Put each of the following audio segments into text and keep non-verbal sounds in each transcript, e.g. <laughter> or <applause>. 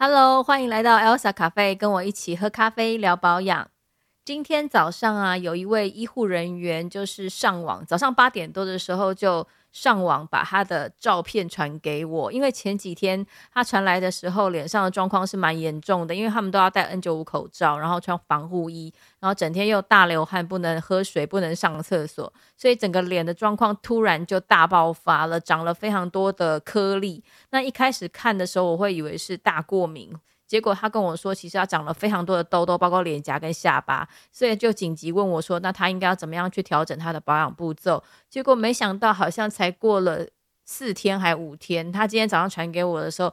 Hello，欢迎来到 Elsa 咖啡，跟我一起喝咖啡聊保养。今天早上啊，有一位医护人员就是上网，早上八点多的时候就。上网把他的照片传给我，因为前几天他传来的时候，脸上的状况是蛮严重的，因为他们都要戴 N95 口罩，然后穿防护衣，然后整天又大流汗，不能喝水，不能上厕所，所以整个脸的状况突然就大爆发了，长了非常多的颗粒。那一开始看的时候，我会以为是大过敏。结果他跟我说，其实他长了非常多的痘痘，包括脸颊跟下巴，所以就紧急问我说，那他应该要怎么样去调整他的保养步骤？结果没想到，好像才过了四天还五天，他今天早上传给我的时候，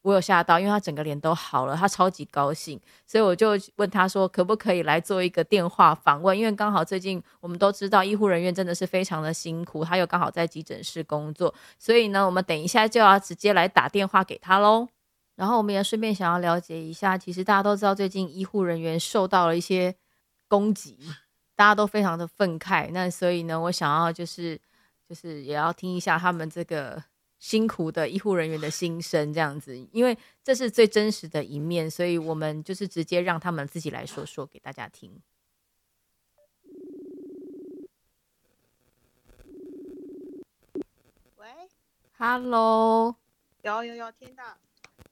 我有吓到，因为他整个脸都好了，他超级高兴，所以我就问他说，可不可以来做一个电话访问？因为刚好最近我们都知道，医护人员真的是非常的辛苦，他又刚好在急诊室工作，所以呢，我们等一下就要直接来打电话给他喽。然后我们也顺便想要了解一下，其实大家都知道最近医护人员受到了一些攻击，大家都非常的愤慨。那所以呢，我想要就是就是也要听一下他们这个辛苦的医护人员的心声，这样子，因为这是最真实的一面，所以我们就是直接让他们自己来说说给大家听。喂，Hello，有有有听到。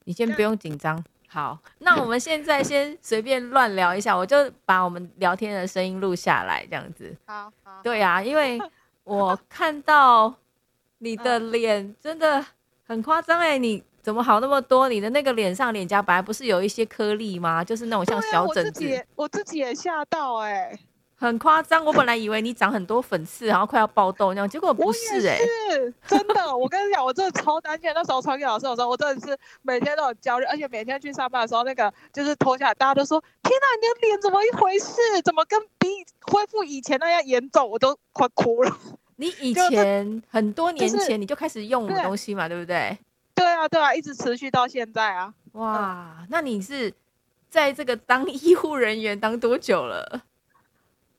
你先不用紧张，好，那我们现在先随便乱聊一下，我就把我们聊天的声音录下来，这样子。好，好，对呀、啊，因为我看到你的脸真的很夸张哎，你怎么好那么多？你的那个脸上脸颊本来不是有一些颗粒吗？就是那种像小疹子。啊、我自己我自己也吓到哎。很夸张，我本来以为你长很多粉刺，然后快要爆痘那样，结果不是哎、欸，是 <laughs> 真的。我跟你讲，我真的超担心。那时候传给老师的时候，我真的是每天都很焦虑，而且每天去上班的时候，那个就是脱下来，大家都说：“天哪，你的脸怎么一回事？怎么跟比恢复以前那样严重？”我都快哭了。你以前很多年前你就开始用我们东西嘛，对不对？对啊，对啊，一直持续到现在啊。哇，嗯、那你是在这个当医护人员当多久了？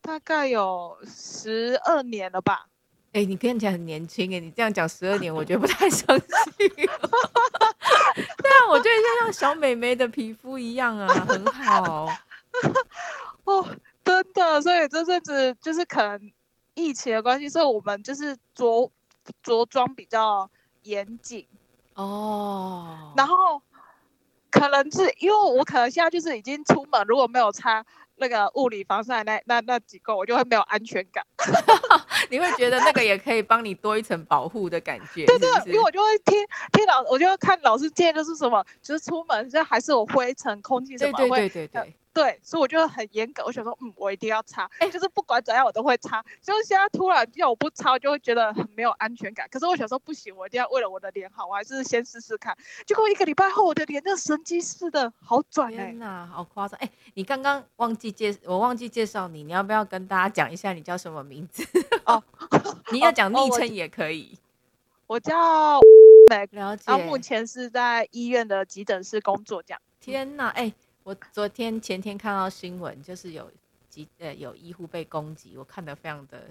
大概有十二年了吧？哎、欸，你看起来很年轻哎，你这样讲十二年，我觉得不太相信。<laughs> 对啊，我觉得像像小美眉的皮肤一样啊，很好。<laughs> 哦，真的，所以这阵子就是可能疫情的关系，所以我们就是着着装比较严谨哦。然后可能是因为我可能现在就是已经出门，如果没有擦。那个物理防晒那那那几个，我就会没有安全感。<laughs> 你会觉得那个也可以帮你多一层保护的感觉。<laughs> 对对，因为我就会听听老，我就会看老师建议的是什么，就是出门现在还是有灰尘、空气什么会。对对对对对。对，所以我就很严格。我想说，嗯，我一定要擦，哎、欸，就是不管怎样我都会擦。就是现在突然要我不擦，我就会觉得很没有安全感。可是我想说，不行，我一定要为了我的脸好，我还是先试试看。结果一个礼拜后，我的脸那神经似的好转、欸。天哪，好夸张！哎、欸，你刚刚忘记介，我忘记介绍你，你要不要跟大家讲一下你叫什么名字？哦，<laughs> 你要讲昵称也可以。我叫了解，然后目前是在医院的急诊室工作，这样。天哪，哎、欸。我昨天前天看到新闻，就是有几呃有医护被攻击，我看得非常的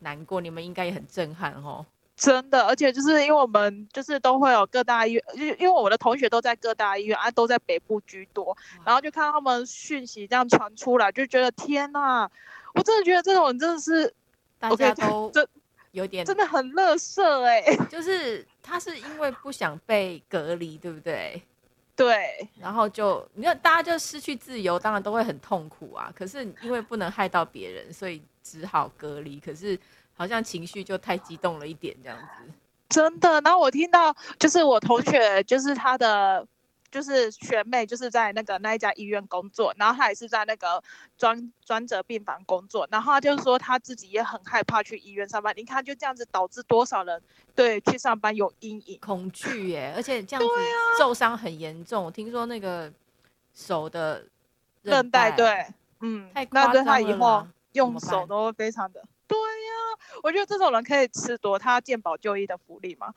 难过。你们应该也很震撼哦。真的，而且就是因为我们就是都会有各大医院，因因为我的同学都在各大医院啊，都在北部居多，然后就看到他们讯息这样传出来，就觉得天哪，我真的觉得这种人真的是大家都这有点真的很乐色哎、欸，就是他是因为不想被隔离，对不对？对，然后就你看，大家就失去自由，当然都会很痛苦啊。可是因为不能害到别人，所以只好隔离。可是好像情绪就太激动了一点，这样子。真的，然后我听到就是我同学，就是他的。就是学妹，就是在那个那一家医院工作，然后她也是在那个专专责病房工作，然后她就是说她自己也很害怕去医院上班。你看就这样子导致多少人对去上班有阴影、恐惧耶，而且这样子受伤很严重。我听说那个手的韧带，对，嗯，那对他以后用手都非常的。我觉得这种人可以吃多他健保就医的福利嘛。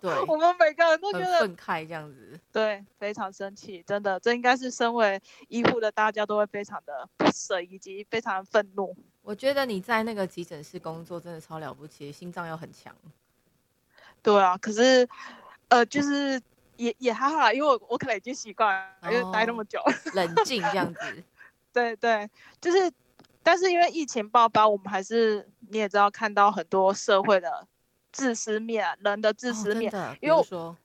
对，<laughs> 我们每个人都觉得愤慨这样子。对，非常生气，真的，这应该是身为医护的大家都会非常的不舍，以及非常愤怒。我觉得你在那个急诊室工作真的超了不起，心脏又很强。对啊，可是，呃，就是。也也还好啦，因为我我可能已经习惯了，因为待那么久，冷静这样子。<laughs> 对对，就是，但是因为疫情爆发，我们还是你也知道看到很多社会的自私面，人的自私面。哦、因为说，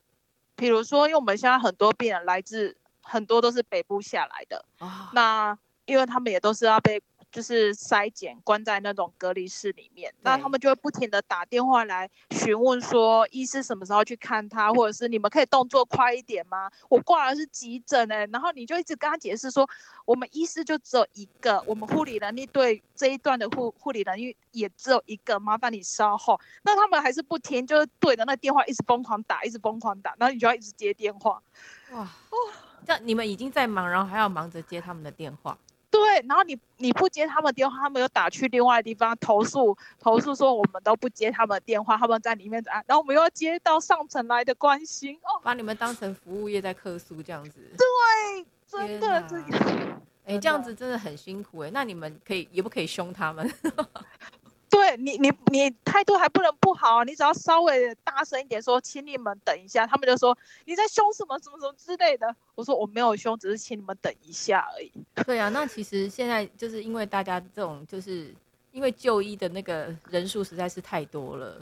比如说，因为我们现在很多病人来自很多都是北部下来的，哦、那因为他们也都是要被。就是筛检，关在那种隔离室里面，那他们就会不停的打电话来询问说，医师什么时候去看他，或者是你们可以动作快一点吗？我挂的是急诊哎，然后你就一直跟他解释说，我们医师就只有一个，我们护理能力对这一段的护护理能力也只有一个，麻烦你稍后。那他们还是不听，就是对着那电话一直疯狂打，一直疯狂打，然后你就要一直接电话。哇哦，这样你们已经在忙，然后还要忙着接他们的电话。对，然后你你不接他们电话，他们又打去另外的地方投诉，投诉说我们都不接他们的电话，他们在里面啊，然后我们又要接到上层来的关心哦，把你们当成服务业在客诉这样子。对，真的是，哎，这样子真的很辛苦哎，那你们可以也不可以凶他们？<laughs> 对你，你你态度还不能不好啊！你只要稍微大声一点说，请你们等一下，他们就说你在凶什么什么什么之类的。我说我没有凶，只是请你们等一下而已。对啊，那其实现在就是因为大家这种，就是因为就医的那个人数实在是太多了，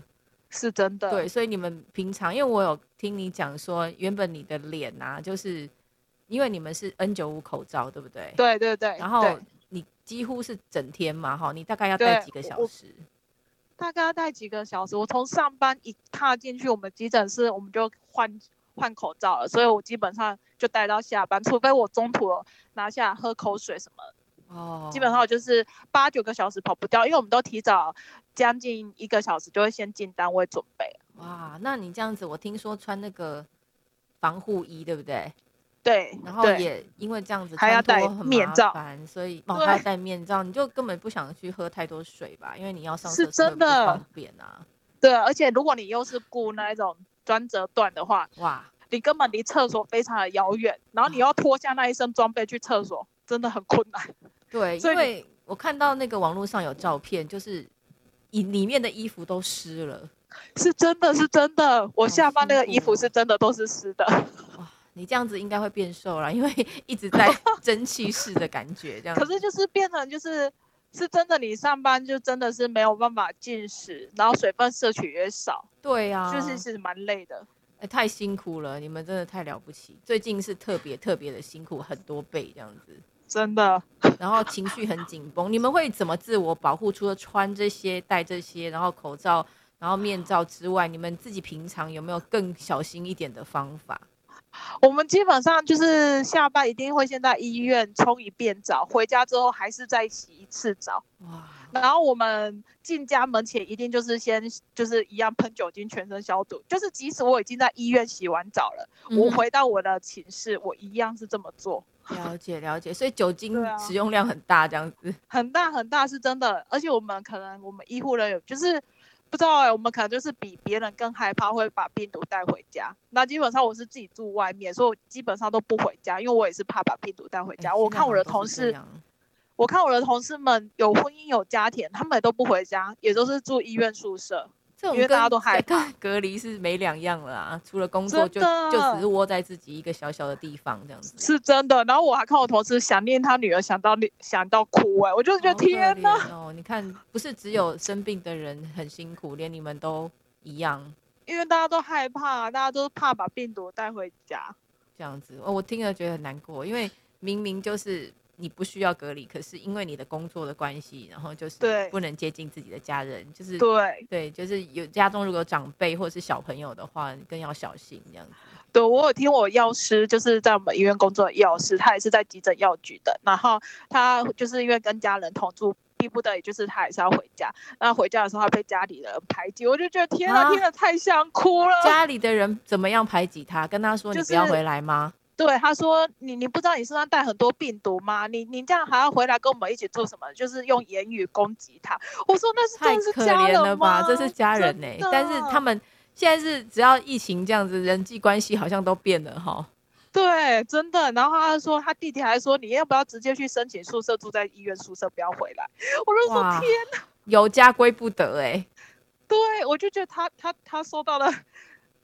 是真的。对，所以你们平常，因为我有听你讲说，原本你的脸啊，就是因为你们是 N 九五口罩，对不对？对对对。然后。你几乎是整天嘛，哈，你大概要戴几个小时？大概要戴几个小时？我从上班一踏进去，我们急诊室我们就换换口罩了，所以我基本上就戴到下班，除非我中途拿下来喝口水什么。哦，基本上就是八九个小时跑不掉，因为我们都提早将近一个小时就会先进单位准备。哇，那你这样子，我听说穿那个防护衣，对不对？对，然后也因为这样子还要戴面罩，所以哦还要戴面罩，你就根本不想去喝太多水吧，因为你要上厕所是真的不方便啊。对，而且如果你又是雇那一种专责段的话，哇，你根本离厕所非常的遥远，然后你要脱下那一身装备去厕所，真的很困难。对，因为我看到那个网络上有照片，就是里里面的衣服都湿了，是真的是真的，我下方那个衣服是真的都是湿的。<laughs> 你这样子应该会变瘦了，因为 <laughs> 一直在蒸汽室的感觉，这样。可是就是变成就是是真的，你上班就真的是没有办法进食，然后水分摄取也少。对啊，就是是蛮累的。太辛苦了，你们真的太了不起。最近是特别特别的辛苦，很多倍这样子。真的。然后情绪很紧绷，你们会怎么自我保护？除了穿这些、戴这些，然后口罩、然后面罩之外，你们自己平常有没有更小心一点的方法？我们基本上就是下班一定会先在医院冲一遍澡，回家之后还是再洗一次澡。哇！然后我们进家门前一定就是先就是一样喷酒精全身消毒，就是即使我已经在医院洗完澡了，嗯、我回到我的寝室，我一样是这么做。了解了解，所以酒精使用量很大，这样子。啊、很大很大是真的，而且我们可能我们医护人员就是。不知道哎、欸，我们可能就是比别人更害怕会把病毒带回家。那基本上我是自己住外面，所以我基本上都不回家，因为我也是怕把病毒带回家。欸、我看我的同事，我看我的同事们有婚姻有家庭，他们也都不回家，也都是住医院宿舍。因为大家都害怕隔离是没两样了啊，除了工作就就只是窝在自己一个小小的地方这样子。是真的，然后我还看我同事想念他女儿，想到想到哭哎、欸，我就觉得天哪！哦，你看，不是只有生病的人很辛苦，连你们都一样。因为大家都害怕，大家都怕把病毒带回家。这样子，哦我听了觉得很难过，因为明明就是。你不需要隔离，可是因为你的工作的关系，然后就是不能接近自己的家人，就是对对，就是有家中如果有长辈或者是小朋友的话，更要小心这样子。对，我有听我药师，就是在我们医院工作的药师，他也是在急诊药局的，然后他就是因为跟家人同住，逼不得已就是他还是要回家，那回家的时候他被家里的人排挤，我就觉得天啊，听了太想哭了。家里的人怎么样排挤他？跟他说你不要回来吗？就是对，他说你你不知道你身上带很多病毒吗？你你这样还要回来跟我们一起做什么？就是用言语攻击他。我说那是太可怜了吧，这是家人呢、欸。但是他们现在是只要疫情这样子，人际关系好像都变了哈。对，真的。然后他说他弟弟还说你要不要直接去申请宿舍，住在医院宿舍，不要回来。我就说天哪，有家归不得哎、欸。对，我就觉得他他他收到了。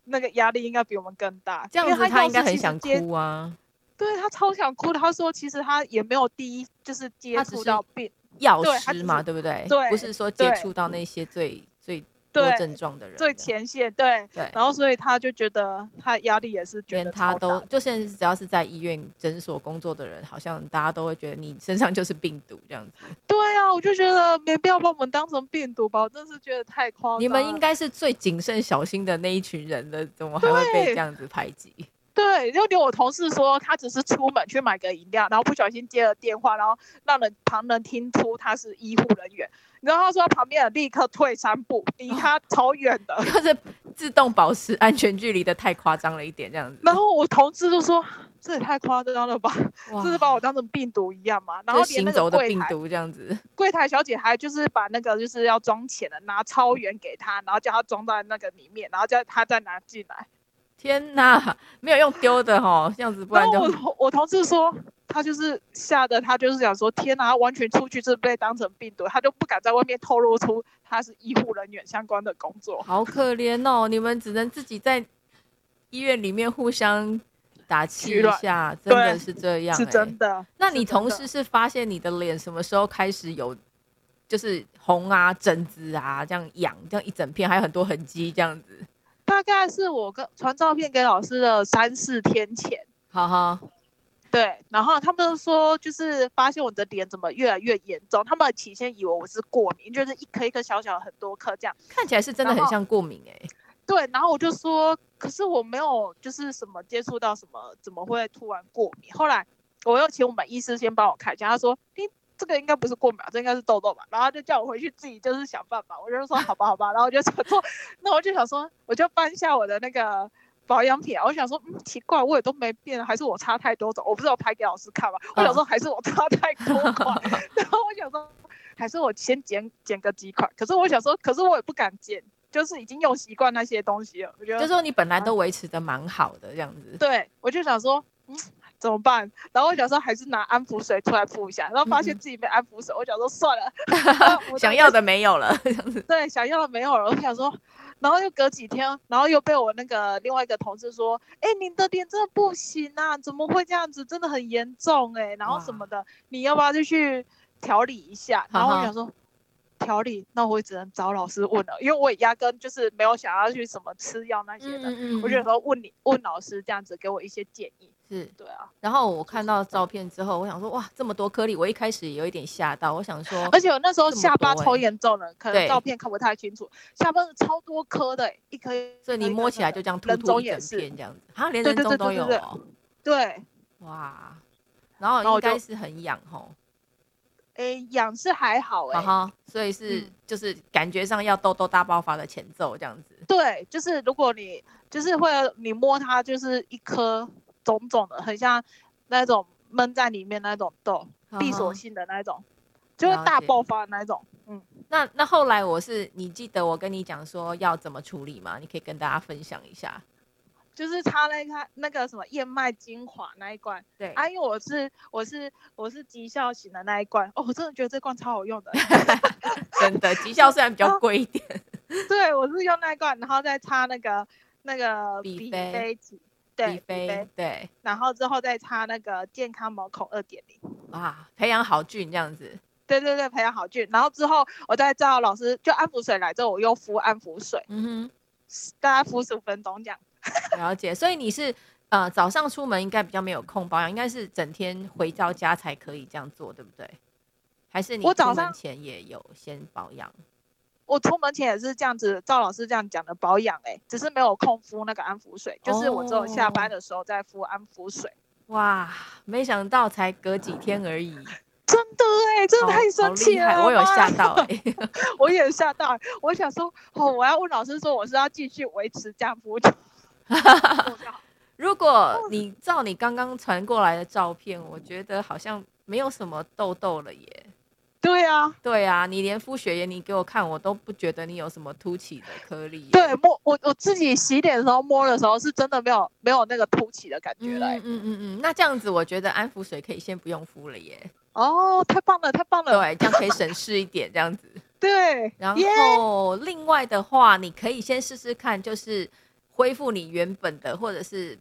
那个压力应该比我们更大。这样子他应该很想哭啊。对，他超想哭的，他说其实他也没有第一就是接触到病药师嘛，对不对？对，不是说接触到那些最最。多症状的人，最前线，对对，然后所以他就觉得他压力也是觉得，连他都就现在只要是在医院诊所工作的人，好像大家都会觉得你身上就是病毒这样子。对啊，我就觉得没必要把我们当成病毒吧，我真是觉得太夸张。你们应该是最谨慎小心的那一群人了，怎么还会被这样子排挤？<laughs> 对，就连我同事说，他只是出门去买个饮料，然后不小心接了电话，然后让人旁人听出他是医护人员。然后他说旁边的立刻退三步，离他 <laughs> 超远的，就是自动保持安全距离的太夸张了一点这样子。然后我同事就说：“这也太夸张了吧，这是把我当成病毒一样嘛。”然后连那个行走的病毒这样子，柜台小姐还就是把那个就是要装钱的拿超远给他，然后叫他装在那个里面，然后叫他再拿进来。天哪，没有用丢的哦，这样子不然就我我同事说。他就是吓得，他就是想说，天哪，他完全出去是被当成病毒，他就不敢在外面透露出他是医护人员相关的工作。好可怜哦，你们只能自己在医院里面互相打气一下，真的是这样、欸，是真的。那你同事是发现你的脸什么时候开始有，就是红啊、疹子啊这样痒，这样一整片，还有很多痕迹这样子？大概是我跟传照片给老师的三四天前，哈哈。对，然后他们说，就是发现我的脸怎么越来越严重。他们起先以为我是过敏，就是一颗一颗小小很多颗这样，看起来是真的很像过敏哎、欸。对，然后我就说，可是我没有就是什么接触到什么，怎么会突然过敏？后来我又请我们医师先帮我看一下，他说，你这个应该不是过敏，这应该是痘痘吧？然后他就叫我回去自己就是想办法。我就说好吧，好吧，然后我就想说，<laughs> 那我就想说，我就搬下我的那个。保养品啊，我想说，嗯，奇怪，我也都没变，还是我差太多种？我不是有拍给老师看吗？我想说，还是我差太多款。<laughs> 然后我想说，还是我先减减个几款。可是我想说，可是我也不敢减，就是已经用习惯那些东西了。我觉得，就是说你本来都维持的蛮好的这样子。对，我就想说，嗯，怎么办？然后我想说，还是拿安抚水出来敷一下。然后发现自己没安抚水，我想说算了，<laughs> 想要的没有了。对，想要的没有了。我想说。然后又隔几天，然后又被我那个另外一个同事说：“哎，你的脸真的不行啊，怎么会这样子？真的很严重哎、欸，然后什么的，你要不要就去调理一下？”然后我想说。调理，那我也只能找老师问了，因为我也压根就是没有想要去什么吃药那些的。嗯嗯，我就说问你，问老师这样子给我一些建议。是，对啊。然后我看到照片之后，我想说哇，这么多颗粒，我一开始有一点吓到。我想说，而且我那时候下巴超严重的，可能照片看不太清楚，下巴是超多颗的，一颗。所以你摸起来就这样突突一整片这样子，好像连人中都有哦。对，哇，然后应该是很痒吼。诶，痒是还好哎、欸，所以是、嗯、就是感觉上要痘痘大爆发的前奏这样子。对，就是如果你就是会你摸它，就是一颗肿肿的，很像那种闷在里面那种痘，闭锁性的那种，就会大爆发的那种。嗯，那那后来我是你记得我跟你讲说要怎么处理吗？你可以跟大家分享一下。就是擦那个那个什么燕麦精华那一罐，对。啊，因为我是我是我是绩效型的那一罐，哦，我真的觉得这罐超好用的，<laughs> 真的绩效虽然比较贵一点，<laughs> 对，我是用那一罐，然后再擦那个那个比菲，对比菲，对，然后之后再擦那个健康毛孔二点零，哇，培养好菌这样子，对对对，培养好菌，然后之后我再叫老师就安抚水来之后，我又敷安抚水，嗯哼，大概敷十五分钟这样。<laughs> 了解，所以你是呃早上出门应该比较没有空保养，应该是整天回到家才可以这样做，对不对？还是你早上前也有先保养？我出门前也是这样子，赵老师这样讲的保养，哎，只是没有空敷那个安抚水，就是我只有下班的时候再敷安抚水。哇，没想到才隔几天而已，<laughs> 真的哎，真的太神奇了，我有吓到哎，<laughs> <laughs> 我也吓到，我想说哦，我要问老师说我是要继续维持这样敷。如果你照你刚刚传过来的照片，我觉得好像没有什么痘痘了耶。对啊，对啊，你连敷雪盐你给我看，我都不觉得你有什么凸起的颗粒。对，摸我我自己洗脸的时候摸的时候，是真的没有没有那个凸起的感觉了。嗯嗯嗯嗯，那这样子我觉得安抚水可以先不用敷了耶。哦，太棒了，太棒了。对，这样可以省事一点，这样子。对，然后另外的话，你可以先试试看，就是。恢复你原本的，或者是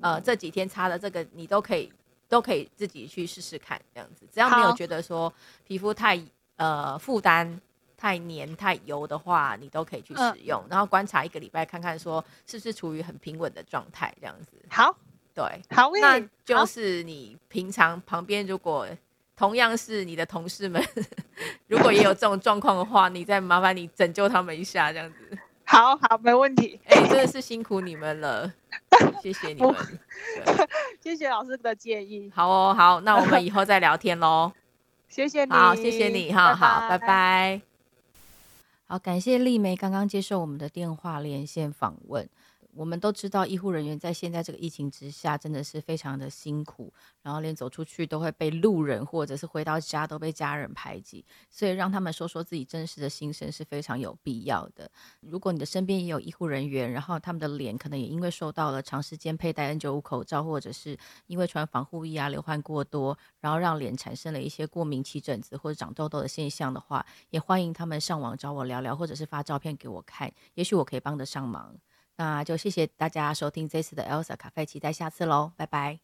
呃这几天擦的这个，你都可以都可以自己去试试看，这样子，只要没有觉得说皮肤太呃负担。太黏太油的话，你都可以去使用，嗯、然后观察一个礼拜，看看说是不是处于很平稳的状态，这样子。好，对，好，那就是你平常旁边如果同样是你的同事们，<laughs> 如果也有这种状况的话，你再麻烦你拯救他们一下，这样子。好好，没问题。哎、欸，真的是辛苦你们了，谢谢你们。<laughs> 谢谢老师的建议。好哦，好，那我们以后再聊天喽。<laughs> 谢谢你，好，谢谢你，哈，好，拜拜。好，感谢丽梅刚刚接受我们的电话连线访问。我们都知道，医护人员在现在这个疫情之下，真的是非常的辛苦，然后连走出去都会被路人，或者是回到家都被家人排挤，所以让他们说说自己真实的心声是非常有必要的。如果你的身边也有医护人员，然后他们的脸可能也因为受到了长时间佩戴 N95 口罩，或者是因为穿防护衣啊、流汗过多，然后让脸产生了一些过敏、起疹子或者长痘痘的现象的话，也欢迎他们上网找我聊聊，或者是发照片给我看，也许我可以帮得上忙。那就谢谢大家收听这次的 Elsa 咖啡，期待下次喽，拜拜。